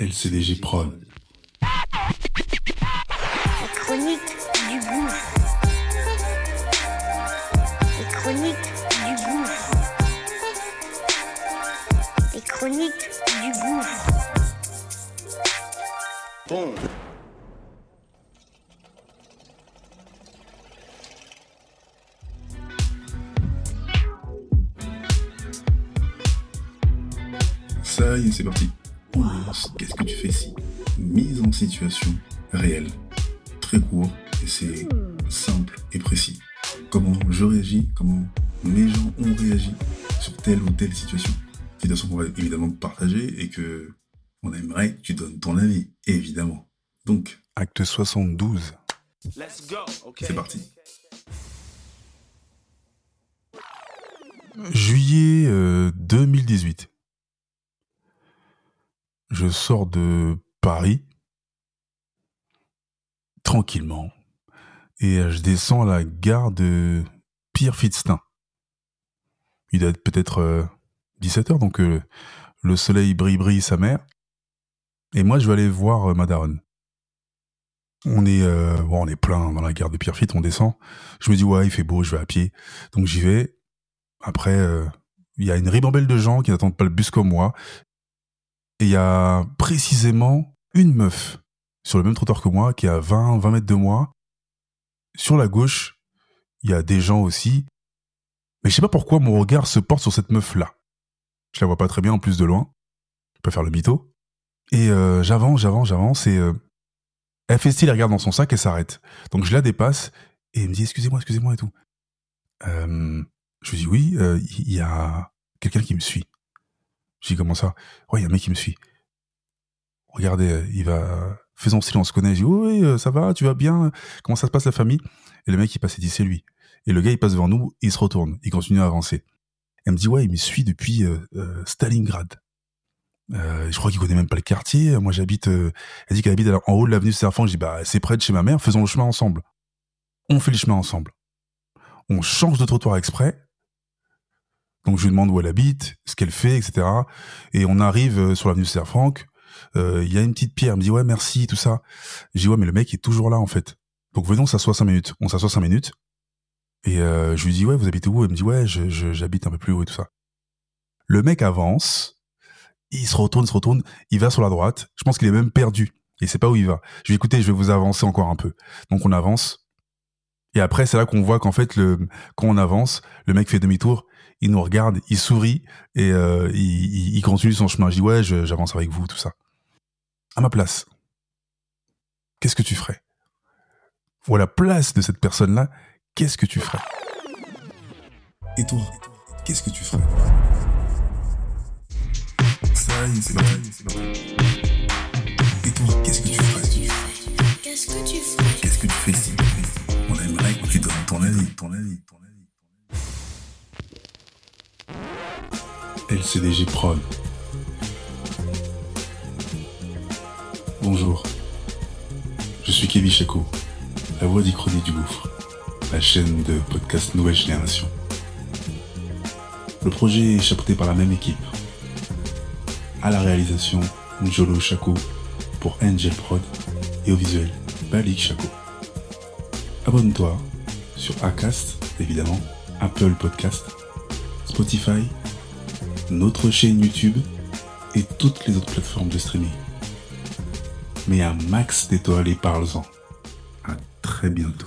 LCDG Prod. La chronique du gouffre. Les chroniques du gouffre. Les chroniques du gouffre. Bon. Ça y est, c'est parti. Qu'est-ce que tu fais ici? Mise en situation réelle. Très court et c'est simple et précis. Comment je réagis, comment mes gens ont réagi sur telle ou telle situation. Situation qu'on va évidemment partager et que on aimerait que tu donnes ton avis, évidemment. Donc, acte 72. Let's go. Okay. C'est parti. Juillet euh, 2018. Je sors de Paris tranquillement et euh, je descends à la gare de Pierre-Fitztin. Il doit être peut-être 17h, donc euh, le soleil brille brille sa mère. Et moi, je vais aller voir euh, ma daronne. On est, euh, plein dans la gare de Pierrefitte, on descend. Je me dis, ouais, il fait beau, je vais à pied. Donc j'y vais. Après, euh, il y a une ribambelle de gens qui n'attendent pas le bus comme moi. Et il y a précisément une meuf sur le même trottoir que moi, qui est à 20, 20 mètres de moi. Sur la gauche, il y a des gens aussi. Mais je sais pas pourquoi mon regard se porte sur cette meuf-là. Je la vois pas très bien en plus de loin. Je peux faire le mytho. Et euh, j'avance, j'avance, j'avance et euh, elle fait style, elle regarde dans son sac et s'arrête. Donc je la dépasse et elle me dit excusez-moi, excusez-moi et tout. Euh, je lui dis oui, il y a quelqu'un qui me suit. Je dis comment ça? Ouais, il y a un mec qui me suit. Regardez, euh, il va faisons style, on se connaît. Je dis oui, oui, ça va, tu vas bien? Comment ça se passe la famille? Et le mec il passe et dit c'est lui. Et le gars il passe devant nous, il se retourne, il continue à avancer. Elle me dit ouais, il me suit depuis euh, euh, Stalingrad. Euh, je crois qu'il connaît même pas le quartier. Moi, j'habite. euh, elle dit qu'elle habite en haut de l'avenue Serfan. Je dis bah c'est près de chez ma mère. Faisons le chemin ensemble. On fait le chemin ensemble. On change de trottoir exprès. Donc je lui demande où elle habite, ce qu'elle fait, etc. Et on arrive euh, sur l'avenue Serfranc. Euh, Il y a une petite pierre. Elle me dit ouais merci tout ça. Je dis ouais mais le mec est toujours là en fait. Donc venons, on s'assoit cinq minutes. On s'assoit cinq minutes. Et euh, je lui dis ouais vous habitez où? Elle me dit ouais j'habite un peu plus haut et tout ça. Le mec avance il se retourne, il se retourne, il va sur la droite. Je pense qu'il est même perdu. Il sait pas où il va. Je lui dis, écoutez, je vais vous avancer encore un peu. Donc on avance. Et après, c'est là qu'on voit qu'en fait, le, quand on avance, le mec fait demi-tour, il nous regarde, il sourit et euh, il, continue son chemin. Je dis, ouais, j'avance avec vous, tout ça. À ma place, qu'est-ce que tu ferais? Ou à la place de cette personne-là, qu'est-ce que tu ferais? Et toi, qu'est-ce que tu ferais? Ça y est, c'est LCDG Prod. Bonjour. Je suis Kevin Chaco, la voix d'Ichronie du Gouffre, la chaîne de podcast Nouvelle Génération. Le projet est chapeauté par la même équipe. À la réalisation, Njolo Chaco pour Angel Prod et au visuel, Balik Chaco. Abonne-toi sur Acast, évidemment, Apple Podcast, Spotify, notre chaîne YouTube et toutes les autres plateformes de streaming. Mais un max d'étoiles et parle-en. À très bientôt.